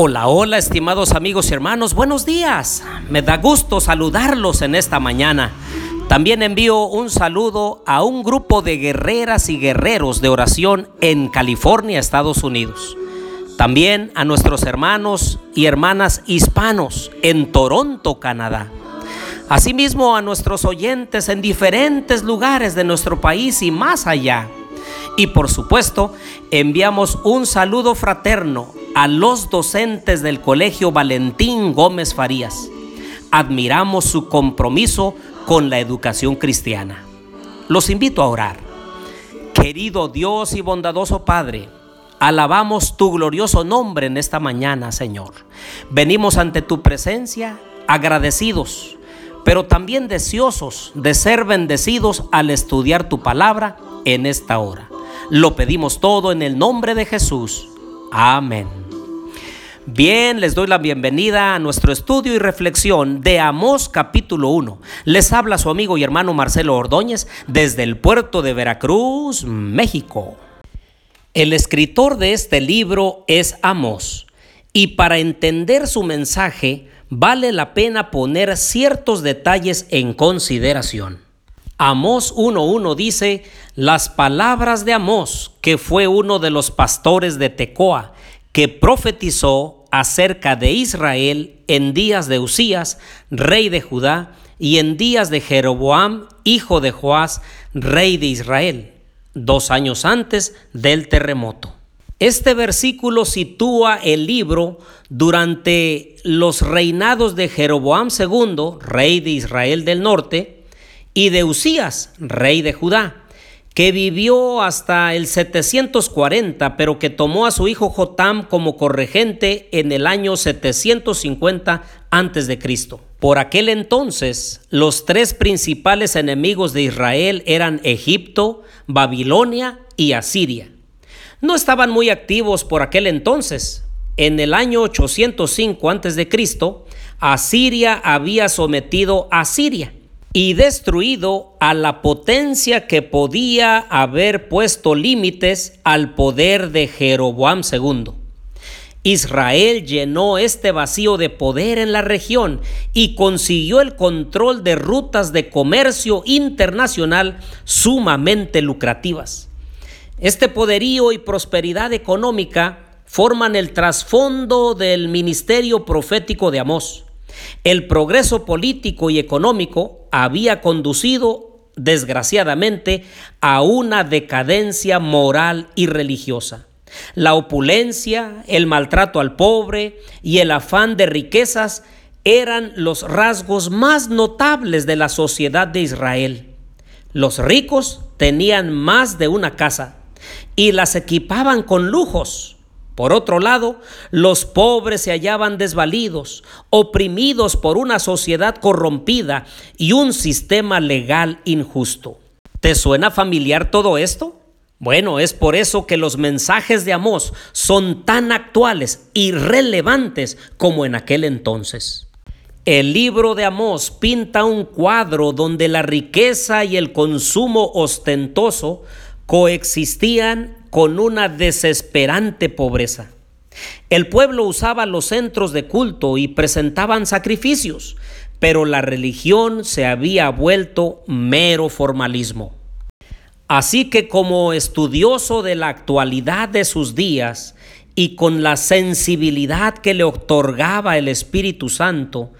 Hola, hola, estimados amigos y hermanos, buenos días. Me da gusto saludarlos en esta mañana. También envío un saludo a un grupo de guerreras y guerreros de oración en California, Estados Unidos. También a nuestros hermanos y hermanas hispanos en Toronto, Canadá. Asimismo a nuestros oyentes en diferentes lugares de nuestro país y más allá. Y por supuesto, enviamos un saludo fraterno a los docentes del Colegio Valentín Gómez Farías. Admiramos su compromiso con la educación cristiana. Los invito a orar. Querido Dios y bondadoso Padre, alabamos tu glorioso nombre en esta mañana, Señor. Venimos ante tu presencia agradecidos, pero también deseosos de ser bendecidos al estudiar tu palabra en esta hora. Lo pedimos todo en el nombre de Jesús. Amén. Bien, les doy la bienvenida a nuestro estudio y reflexión de Amós capítulo 1. Les habla su amigo y hermano Marcelo Ordóñez desde el puerto de Veracruz, México. El escritor de este libro es Amós y para entender su mensaje vale la pena poner ciertos detalles en consideración. Amós 1.1 dice, las palabras de Amós, que fue uno de los pastores de Tecoa, que profetizó acerca de Israel en días de Usías, rey de Judá, y en días de Jeroboam, hijo de Joás, rey de Israel, dos años antes del terremoto. Este versículo sitúa el libro durante los reinados de Jeroboam II, rey de Israel del norte, y de Usías, rey de Judá que vivió hasta el 740, pero que tomó a su hijo Jotam como corregente en el año 750 a.C. Por aquel entonces, los tres principales enemigos de Israel eran Egipto, Babilonia y Asiria. No estaban muy activos por aquel entonces. En el año 805 a.C., Asiria había sometido a Siria y destruido a la potencia que podía haber puesto límites al poder de Jeroboam II. Israel llenó este vacío de poder en la región y consiguió el control de rutas de comercio internacional sumamente lucrativas. Este poderío y prosperidad económica forman el trasfondo del ministerio profético de Amós. El progreso político y económico había conducido, desgraciadamente, a una decadencia moral y religiosa. La opulencia, el maltrato al pobre y el afán de riquezas eran los rasgos más notables de la sociedad de Israel. Los ricos tenían más de una casa y las equipaban con lujos. Por otro lado, los pobres se hallaban desvalidos, oprimidos por una sociedad corrompida y un sistema legal injusto. ¿Te suena familiar todo esto? Bueno, es por eso que los mensajes de Amós son tan actuales y relevantes como en aquel entonces. El libro de Amós pinta un cuadro donde la riqueza y el consumo ostentoso coexistían con una desesperante pobreza. El pueblo usaba los centros de culto y presentaban sacrificios, pero la religión se había vuelto mero formalismo. Así que como estudioso de la actualidad de sus días y con la sensibilidad que le otorgaba el Espíritu Santo,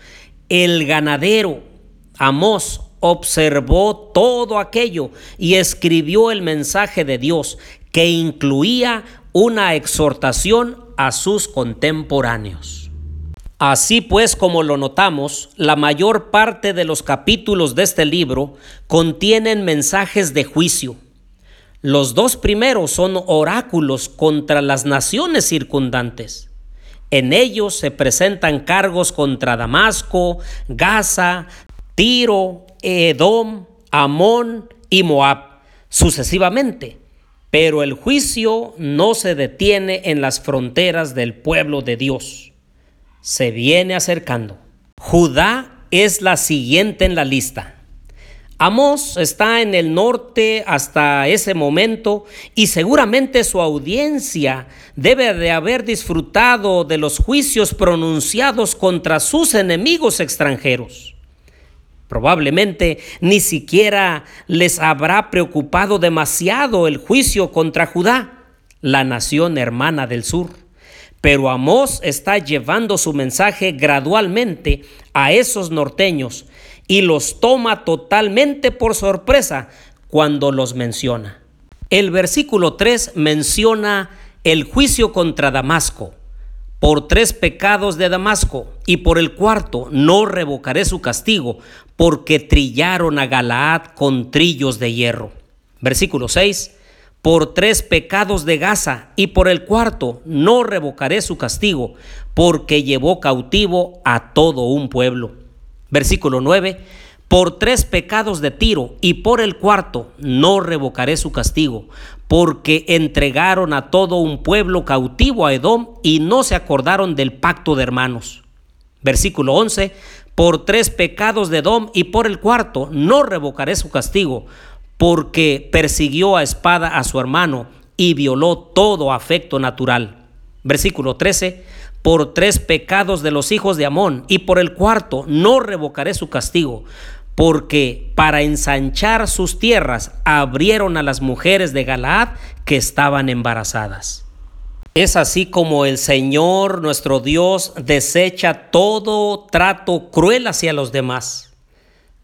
el ganadero Amós observó todo aquello y escribió el mensaje de Dios que incluía una exhortación a sus contemporáneos. Así pues, como lo notamos, la mayor parte de los capítulos de este libro contienen mensajes de juicio. Los dos primeros son oráculos contra las naciones circundantes. En ellos se presentan cargos contra Damasco, Gaza, Tiro, Edom, Amón y Moab, sucesivamente. Pero el juicio no se detiene en las fronteras del pueblo de Dios. Se viene acercando. Judá es la siguiente en la lista. Amós está en el norte hasta ese momento y seguramente su audiencia debe de haber disfrutado de los juicios pronunciados contra sus enemigos extranjeros. Probablemente ni siquiera les habrá preocupado demasiado el juicio contra Judá, la nación hermana del sur. Pero Amós está llevando su mensaje gradualmente a esos norteños y los toma totalmente por sorpresa cuando los menciona. El versículo 3 menciona el juicio contra Damasco. Por tres pecados de Damasco y por el cuarto no revocaré su castigo, porque trillaron a Galaad con trillos de hierro. Versículo 6 por tres pecados de Gaza, y por el cuarto no revocaré su castigo, porque llevó cautivo a todo un pueblo. Versículo 9, por tres pecados de Tiro, y por el cuarto no revocaré su castigo, porque entregaron a todo un pueblo cautivo a Edom y no se acordaron del pacto de hermanos. Versículo 11, por tres pecados de Edom y por el cuarto no revocaré su castigo, porque persiguió a espada a su hermano y violó todo afecto natural. Versículo 13, por tres pecados de los hijos de Amón y por el cuarto no revocaré su castigo, porque para ensanchar sus tierras abrieron a las mujeres de Galaad que estaban embarazadas. Es así como el Señor nuestro Dios desecha todo trato cruel hacia los demás.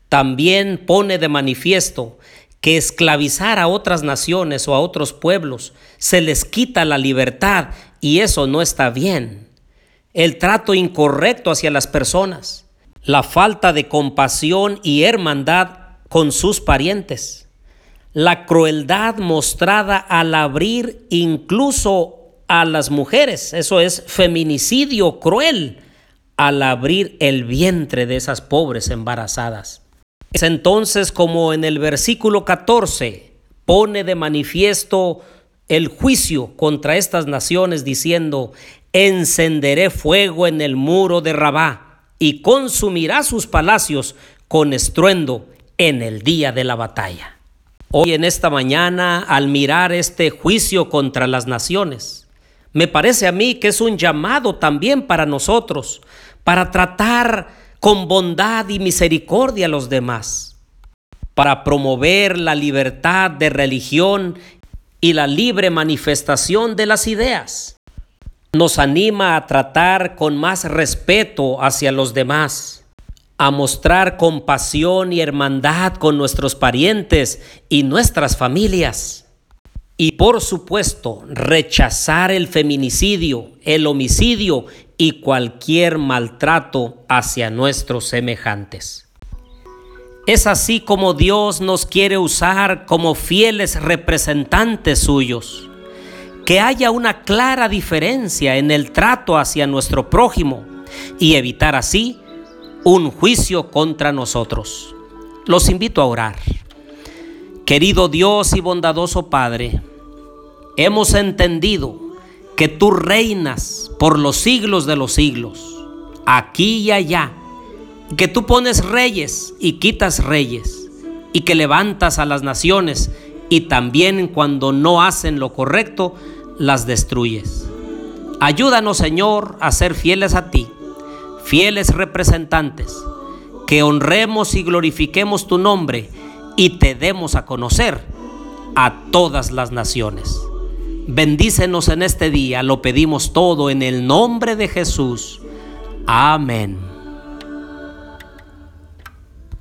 También pone de manifiesto que esclavizar a otras naciones o a otros pueblos se les quita la libertad y eso no está bien. El trato incorrecto hacia las personas, la falta de compasión y hermandad con sus parientes, la crueldad mostrada al abrir incluso a las mujeres, eso es feminicidio cruel al abrir el vientre de esas pobres embarazadas. Es entonces como en el versículo 14 pone de manifiesto el juicio contra estas naciones diciendo, encenderé fuego en el muro de Rabá y consumirá sus palacios con estruendo en el día de la batalla. Hoy en esta mañana, al mirar este juicio contra las naciones, me parece a mí que es un llamado también para nosotros, para tratar con bondad y misericordia a los demás, para promover la libertad de religión y la libre manifestación de las ideas. Nos anima a tratar con más respeto hacia los demás, a mostrar compasión y hermandad con nuestros parientes y nuestras familias. Y por supuesto, rechazar el feminicidio, el homicidio y cualquier maltrato hacia nuestros semejantes. Es así como Dios nos quiere usar como fieles representantes suyos. Que haya una clara diferencia en el trato hacia nuestro prójimo y evitar así un juicio contra nosotros. Los invito a orar. Querido Dios y bondadoso Padre, hemos entendido que tú reinas por los siglos de los siglos, aquí y allá, que tú pones reyes y quitas reyes, y que levantas a las naciones y también cuando no hacen lo correcto, las destruyes. Ayúdanos, Señor, a ser fieles a ti, fieles representantes, que honremos y glorifiquemos tu nombre y te demos a conocer a todas las naciones. Bendícenos en este día, lo pedimos todo en el nombre de Jesús. Amén.